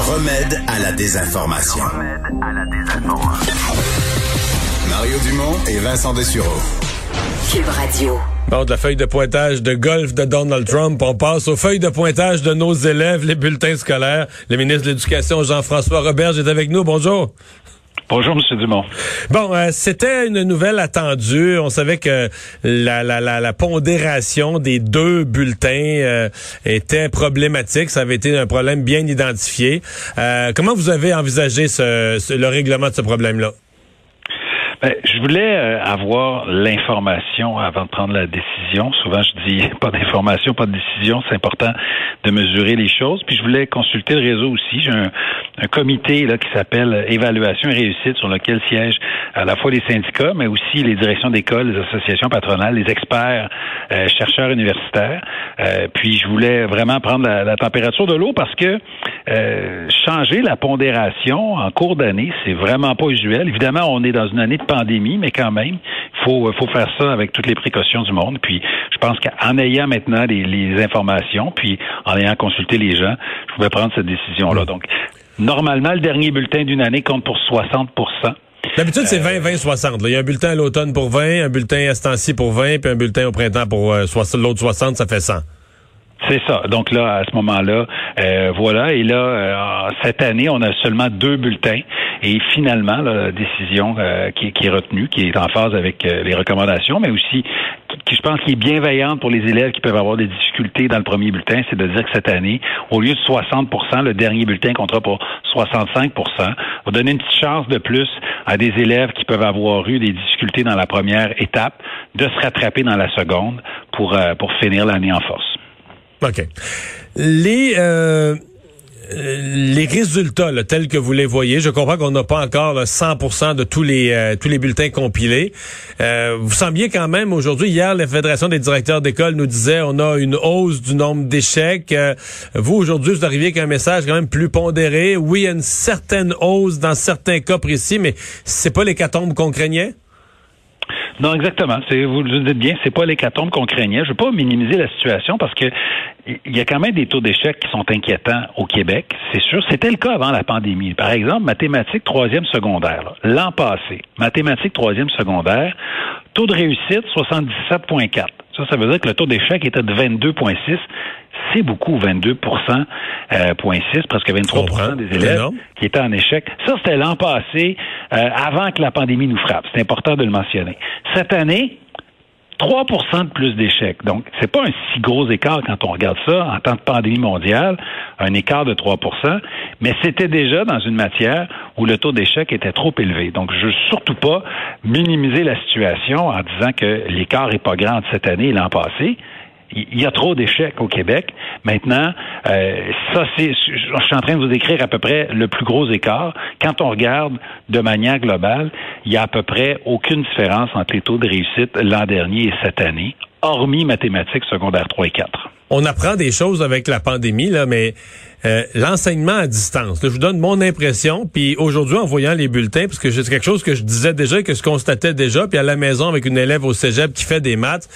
remède à la désinformation. Mario Dumont et Vincent Dessureau. Cube Radio. Bon, de la feuille de pointage de golf de Donald Trump, on passe aux feuilles de pointage de nos élèves, les bulletins scolaires. Le ministre de l'Éducation, Jean-François Robert, est avec nous. Bonjour. Bonjour, M. Dumont. Bon, euh, c'était une nouvelle attendue. On savait que la, pondération des deux bulletins euh, était problématique. Ça avait été un problème bien identifié. Euh, comment vous avez envisagé le règlement de ce problème-là? Ben, je voulais euh, avoir l'information avant de prendre la décision. Souvent, je dis pas d'information, pas de décision. C'est important de mesurer les choses. Puis je voulais consulter le réseau aussi. J'ai un, comité là qui s'appelle Évaluation et réussite sur lequel siègent à la fois les syndicats, mais aussi les directions d'école, les associations patronales, les experts, euh, chercheurs universitaires. Euh, puis je voulais vraiment prendre la, la température de l'eau parce que changer la pondération en cours d'année, c'est vraiment pas usuel. Évidemment, on est dans une année de pandémie, mais quand même, faut, faut faire ça avec toutes les précautions du monde. Puis je pense qu'en ayant maintenant les, informations, puis en ayant consulté les gens, je pouvais prendre cette décision-là. Donc, normalement, le dernier bulletin d'une année compte pour 60 D'habitude, c'est 20, 20, 60. Il y a un bulletin à l'automne pour 20, un bulletin à ce pour 20, puis un bulletin au printemps pour euh, l'autre 60, ça fait 100. C'est ça. Donc là, à ce moment-là, euh, voilà. Et là, euh, cette année, on a seulement deux bulletins. Et finalement, la décision euh, qui, est retenue, qui est en phase avec les recommandations, mais aussi qui, je pense, qui est bienveillante pour les élèves qui peuvent avoir des difficultés dans le premier bulletin, c'est de dire que cette année, au lieu de 60% le dernier bulletin comptera pour 65% va donner une petite chance de plus à des élèves qui peuvent avoir eu des difficultés dans la première étape de se rattraper dans la seconde pour, pour finir l'année en force. OK. Les euh, les résultats tels que vous les voyez, je comprends qu'on n'a pas encore 100% de tous les euh, tous les bulletins compilés. Euh, vous sembliez quand même aujourd'hui hier la fédération des directeurs d'école nous disait on a une hausse du nombre d'échecs. vous aujourd'hui vous arriviez avec un message quand même plus pondéré. Oui, il y a une certaine hausse dans certains cas précis, mais c'est pas l'hécatombe qu'on craignait? Non, exactement. C'est, vous le dites bien, c'est pas l'hécatombe qu'on craignait. Je veux pas minimiser la situation parce que il y a quand même des taux d'échec qui sont inquiétants au Québec, c'est sûr. C'était le cas avant la pandémie. Par exemple, mathématiques troisième secondaire. L'an passé, mathématiques troisième secondaire, taux de réussite 77,4. Ça, ça veut dire que le taux d'échec était de 22,6 c'est beaucoup, 22 euh, presque 23% des élèves qui étaient en échec. Ça, c'était l'an passé, euh, avant que la pandémie nous frappe. C'est important de le mentionner. Cette année, 3% de plus d'échecs. Donc, c'est pas un si gros écart quand on regarde ça en temps de pandémie mondiale, un écart de 3% mais c'était déjà dans une matière où le taux d'échec était trop élevé. Donc, je veux surtout pas minimiser la situation en disant que l'écart est pas grand cette année et l'an passé il y a trop d'échecs au Québec. Maintenant, euh, ça c'est, je suis en train de vous décrire à peu près le plus gros écart. Quand on regarde de manière globale, il y a à peu près aucune différence entre les taux de réussite l'an dernier et cette année, hormis mathématiques secondaires 3 et 4. On apprend des choses avec la pandémie, là, mais euh, l'enseignement à distance. je vous donne mon impression, puis aujourd'hui, en voyant les bulletins, parce que c'est quelque chose que je disais déjà, que je constatais déjà, puis à la maison avec une élève au cégep qui fait des maths,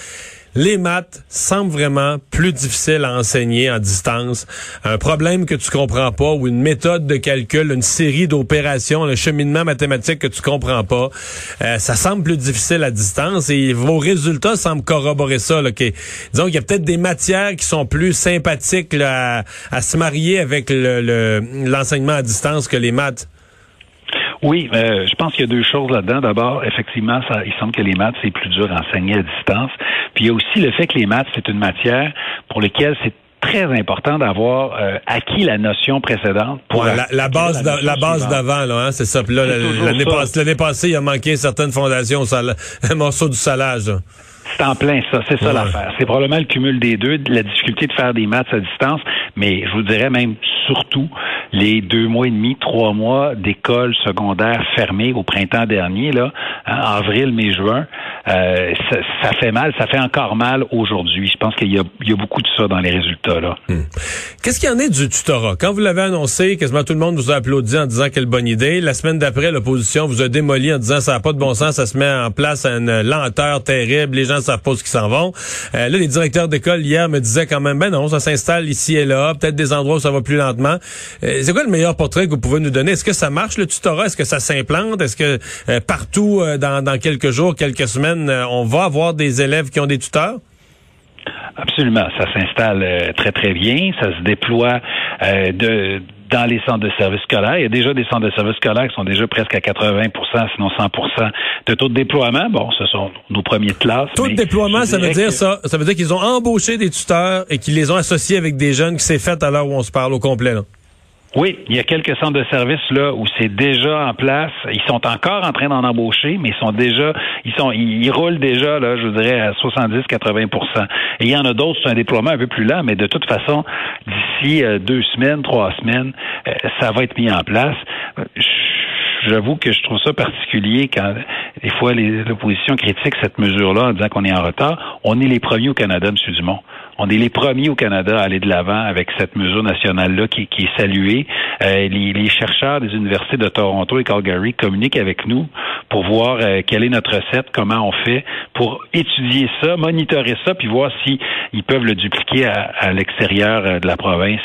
les maths semblent vraiment plus difficiles à enseigner en distance. Un problème que tu comprends pas ou une méthode de calcul, une série d'opérations, un cheminement mathématique que tu comprends pas, euh, ça semble plus difficile à distance et vos résultats semblent corroborer ça. Là, disons qu'il y a peut-être des matières qui sont plus sympathiques à, se marier avec l'enseignement à distance que les maths. Oui, euh, je pense qu'il y a deux choses là-dedans. D'abord, effectivement, ça, il semble que les maths, c'est plus dur à enseigner à distance. Puis il y a aussi le fait que les maths, c'est une matière pour laquelle c'est très important d'avoir euh, acquis la notion précédente. Pour la, base, la, base d'avant, là, hein, c'est ça. Puis là, l'année passée, il a manqué certaines fondations, un morceau du salage. C'est en plein ça, c'est ça l'affaire. C'est probablement le cumul des deux, la difficulté de faire des maths à distance, mais je vous dirais même surtout les deux mois et demi, trois mois d'école secondaire fermée au printemps dernier, là, hein, avril, mai, juin, euh, ça, fait mal, ça fait encore mal aujourd'hui. Je pense qu'il y, a, beaucoup de ça dans les résultats là. Hmm. Qu'est-ce qu'il y en est du tutorat? Quand vous l'avez annoncé, quasiment tout le monde vous a applaudi en disant quelle bonne idée. La semaine d'après, l'opposition vous a démoli en disant ça n'a pas de bon sens, ça se met en place à une lenteur terrible, les gens savent pas ce qu'ils s'en vont. Euh, là, les directeurs d'école hier me disaient quand même ben non, ça s'installe ici et là, peut-être des endroits où ça va plus lentement. Euh, c'est quoi le meilleur portrait que vous pouvez nous donner? Est-ce que ça marche le tutorat? Est-ce que ça s'implante? Est-ce que euh, partout dans, dans, quelques jours, quelques semaines, on va avoir des élèves qui ont des tuteurs? Absolument. Ça s'installe très, très bien. Ça se déploie de dans les centres de services scolaires. Il y a déjà des centres de services scolaires qui sont déjà presque à 80% sinon 100% de taux de déploiement. Bon, ce sont nos premiers classes. Taux de déploiement, ça veut dire ça. Ça veut dire qu'ils ont embauché des tuteurs et qu'ils les ont associés avec des jeunes qui s'est fait à l'heure où on se parle au complet. Là. Oui, il y a quelques centres de services là où c'est déjà en place. Ils sont encore en train d'en embaucher, mais ils sont déjà, ils sont, ils, roulent déjà là, je dirais à 70-80% Et il y en a d'autres, c'est un déploiement un peu plus lent, mais de toute façon, d'ici euh, deux semaines, trois semaines, euh, ça va être mis en place. J'avoue que je trouve ça particulier quand des fois l'opposition critique cette mesure-là en disant qu'on est en retard. On est les premiers au Canada, M. Dumont. On est les premiers au Canada à aller de l'avant avec cette mesure nationale-là qui, est saluée. Euh, les, chercheurs des universités de Toronto et Calgary communiquent avec nous pour voir euh, quelle est notre recette, comment on fait pour étudier ça, monitorer ça, puis voir si ils peuvent le dupliquer à, l'extérieur euh, de la province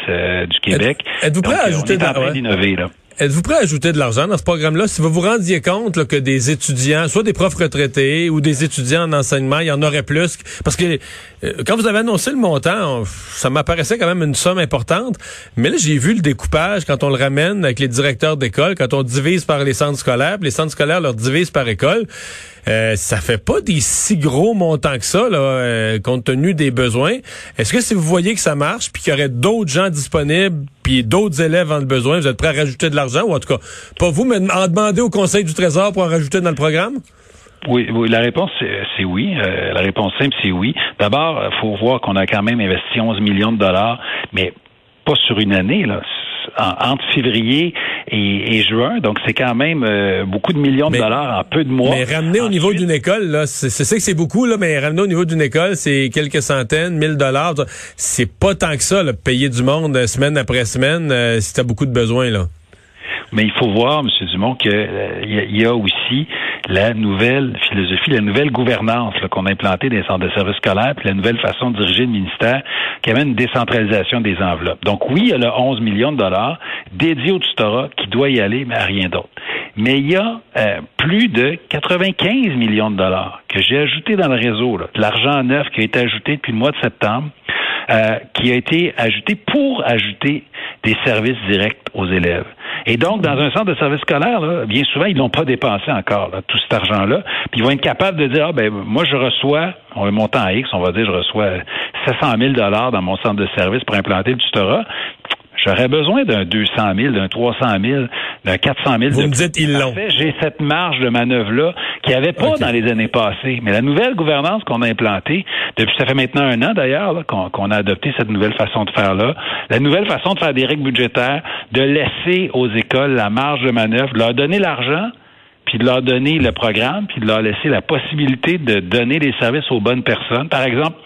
du Québec. Êtes-vous prêt à ajouter on est en train d'innover là. Êtes-vous prêt à ajouter de l'argent dans ce programme-là? Si vous vous rendiez compte que des étudiants, soit des profs retraités ou des étudiants en enseignement, il y en aurait plus? Parce que euh, quand vous avez annoncé le montant, ça m'apparaissait quand même une somme importante. Mais là, j'ai vu le découpage quand on le ramène avec les directeurs d'école, quand on divise par les centres scolaires, les centres scolaires leur divisent par école. Euh, ça fait pas des si gros montants que ça, là, euh, compte tenu des besoins. Est-ce que si vous voyez que ça marche, puis qu'il y aurait d'autres gens disponibles, d'autres élèves en le besoin, vous êtes prêt à rajouter de l'argent, ou en tout cas, pas vous, mais en demander au Conseil du Trésor pour en rajouter dans le programme? Oui, la réponse c'est oui. Euh, la réponse simple c'est oui. D'abord, il faut voir qu'on a quand même investi 11 millions de dollars, mais pas sur une année là entre février et, juin. Donc, c'est quand même euh, beaucoup de millions de dollars en peu de mois. Mais ramener au niveau d'une école, là, c'est ça que c'est beaucoup, là, mais ramener au niveau d'une école, c'est quelques centaines, mille dollars. C'est pas tant que ça, là, payer du monde euh, semaine après semaine euh, si tu as beaucoup de besoins, là. Mais il faut voir, M. Dumont, qu'il y, a aussi la nouvelle philosophie, la nouvelle gouvernance qu'on a implantée des centres de services scolaires, puis la nouvelle façon de diriger le ministère qui amène une décentralisation des enveloppes. Donc oui, il y a le 11 millions de dollars dédiés au tutorat qui doit y aller, mais à rien d'autre. Mais il y a euh, plus de 95 millions de dollars que j'ai ajouté dans le réseau, de l'argent neuf qui a été ajouté depuis le mois de septembre, euh, qui a été ajouté pour ajouter des services directs aux élèves. Et donc, dans un centre de service scolaire, bien souvent, ils n'ont pas dépensé encore tout cet argent-là. Puis ils vont être capables de dire, ah, ben moi, je reçois, on va monter en X, on va dire, je reçois 700 000 dollars dans mon centre de service pour implanter le tutorat. J'aurais besoin d'un 200 000, d'un 300 000, d'un 400 000. Vous me dites ils l'ont. J'ai cette marge de manœuvre-là qu'il n'y avait pas dans les années passées. Mais la nouvelle gouvernance qu'on a implantée, depuis ça fait maintenant un an d'ailleurs qu'on a adopté cette nouvelle façon de faire là, la nouvelle façon de faire des règles budgétaires, de laisser aux écoles la marge de manœuvre, de leur donner l'argent, puis de leur donner le programme, puis de leur laisser la possibilité de donner des services aux bonnes personnes. Par exemple,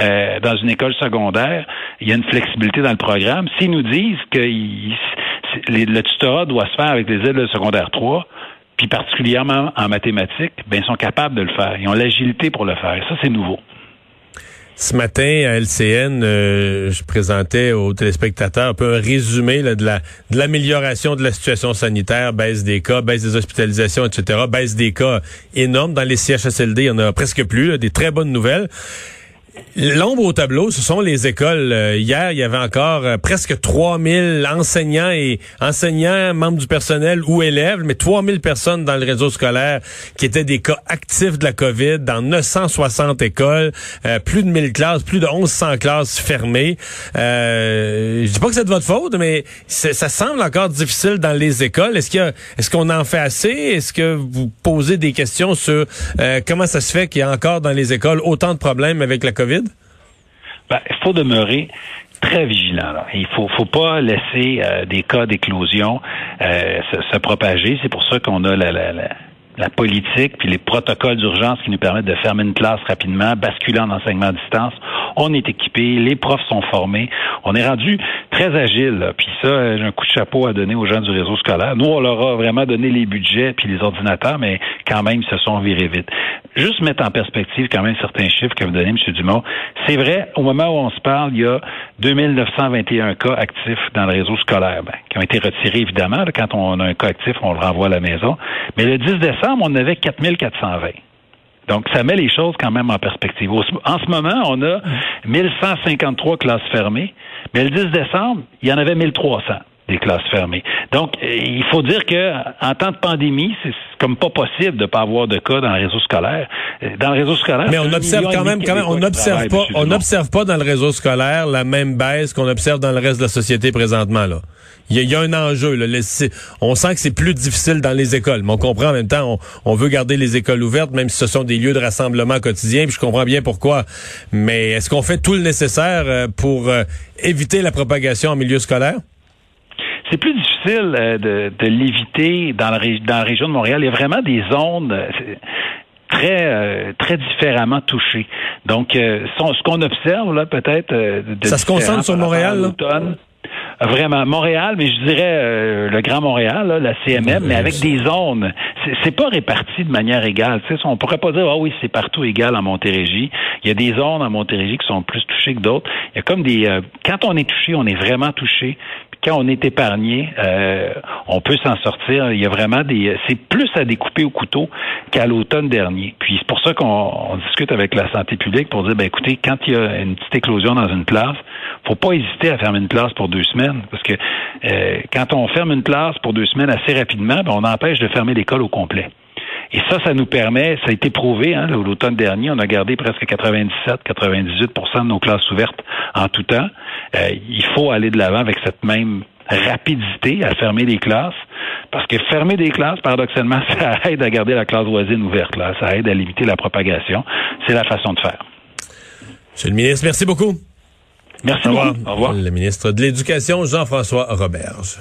euh, dans une école secondaire, il y a une flexibilité dans le programme. S'ils nous disent que le tutorat doit se faire avec les élèves de secondaire 3, puis particulièrement en mathématiques, ben, ils sont capables de le faire. Ils ont l'agilité pour le faire. Ça, c'est nouveau. Ce matin, à LCN, euh, je présentais aux téléspectateurs un peu un résumé de la de l'amélioration de la situation sanitaire, baisse des cas, baisse des hospitalisations, etc., baisse des cas énorme. Dans les CHSLD, il y en a presque plus, des très bonnes nouvelles. L'ombre au tableau, ce sont les écoles. Euh, hier, il y avait encore euh, presque 3000 enseignants et enseignants, membres du personnel ou élèves, mais 3000 personnes dans le réseau scolaire qui étaient des cas actifs de la COVID dans 960 écoles, euh, plus de 1000 classes, plus de 1100 classes fermées. Je dis pas que c'est de votre faute, mais ça semble encore difficile dans les écoles. Est-ce qu'il est-ce qu'on en fait assez? Est-ce que vous posez des questions sur comment ça se fait qu'il y a encore dans les écoles autant de problèmes avec la COVID ben, il faut demeurer très vigilant. Il faut, faut pas laisser euh, des cas d'éclosion euh, se, propager. C'est pour ça qu'on a la, la politique puis les protocoles d'urgence qui nous permettent de fermer une classe rapidement, basculer en enseignement à distance. On est équipé, les profs sont formés. On est rendu très agile. Puis ça, j'ai un coup de chapeau à donner aux gens du réseau scolaire. Nous, on leur a vraiment donné les budgets puis les ordinateurs, mais quand même, ils se sont virés vite. Juste mettre en perspective quand même certains chiffres que vous donnez, M. Dumont. C'est vrai, au moment où on se parle, il y a 2921 cas actifs dans le réseau scolaire, ben, qui ont été retirés évidemment. quand on a un cas actif, on le renvoie à la maison. Mais le 10 décembre, on avait 4420. Donc, ça met les choses quand même en perspective. En ce moment, on a 1153 classes fermées, mais le 10 décembre, il y en avait 1300 des classes fermées. Donc, il faut dire que en temps de pandémie, c'est comme pas possible de pas avoir de cas dans le réseau scolaire. Dans le réseau scolaire, mais on observe quand même, quand même, on n'observe pas, on n'observe pas dans le réseau scolaire la même baisse qu'on observe dans le reste de la société présentement là. Il y, a un enjeu. Là. On sent que c'est plus difficile dans les écoles, mais on comprend en même temps, on, veut garder les écoles ouvertes, même si ce sont des lieux de rassemblement quotidien, puis je comprends bien pourquoi. Mais est-ce qu'on fait tout le nécessaire euh, pour euh, éviter la propagation en milieu scolaire? C'est plus difficile euh, de, l'éviter dans la, dans la région de Montréal. Il y a vraiment des zones euh, très euh, très différemment touchées. Donc, ce qu'on observe là, peut-être, ça se concentre sur Montréal. Vraiment, Montréal, mais je dirais le Grand Montréal, la CMM, mais avec des zones. C'est pas réparti de manière égale. Tu sais, on pourrait pas dire ah oui, c'est partout égal en Montérégie. Il y a des zones en Montérégie qui sont plus touchées que d'autres. Il y a comme des quand on est touché, on est vraiment touché quand on est épargné, euh, on peut s'en sortir. Il y a vraiment des. C'est plus à découper au couteau qu'à l'automne dernier. Puis c'est pour ça qu'on discute avec la santé publique pour dire, ben écoutez, quand il y a une petite éclosion dans une classe, faut pas hésiter à fermer une classe pour deux semaines, parce que euh, quand on ferme une classe pour deux semaines assez rapidement, ben, on empêche de fermer l'école au complet. Et ça, ça nous permet, ça a été prouvé, hein, l'automne dernier, on a gardé presque 97-98% de nos classes ouvertes en tout temps. Euh, il faut aller de l'avant avec cette même rapidité à fermer les classes. Parce que fermer des classes, paradoxalement, ça aide à garder la classe voisine ouverte. Là. Ça aide à limiter la propagation. C'est la façon de faire. Monsieur le ministre, merci beaucoup. Merci. Au revoir. Au revoir. Le ministre de l'Éducation, Jean-François Roberge.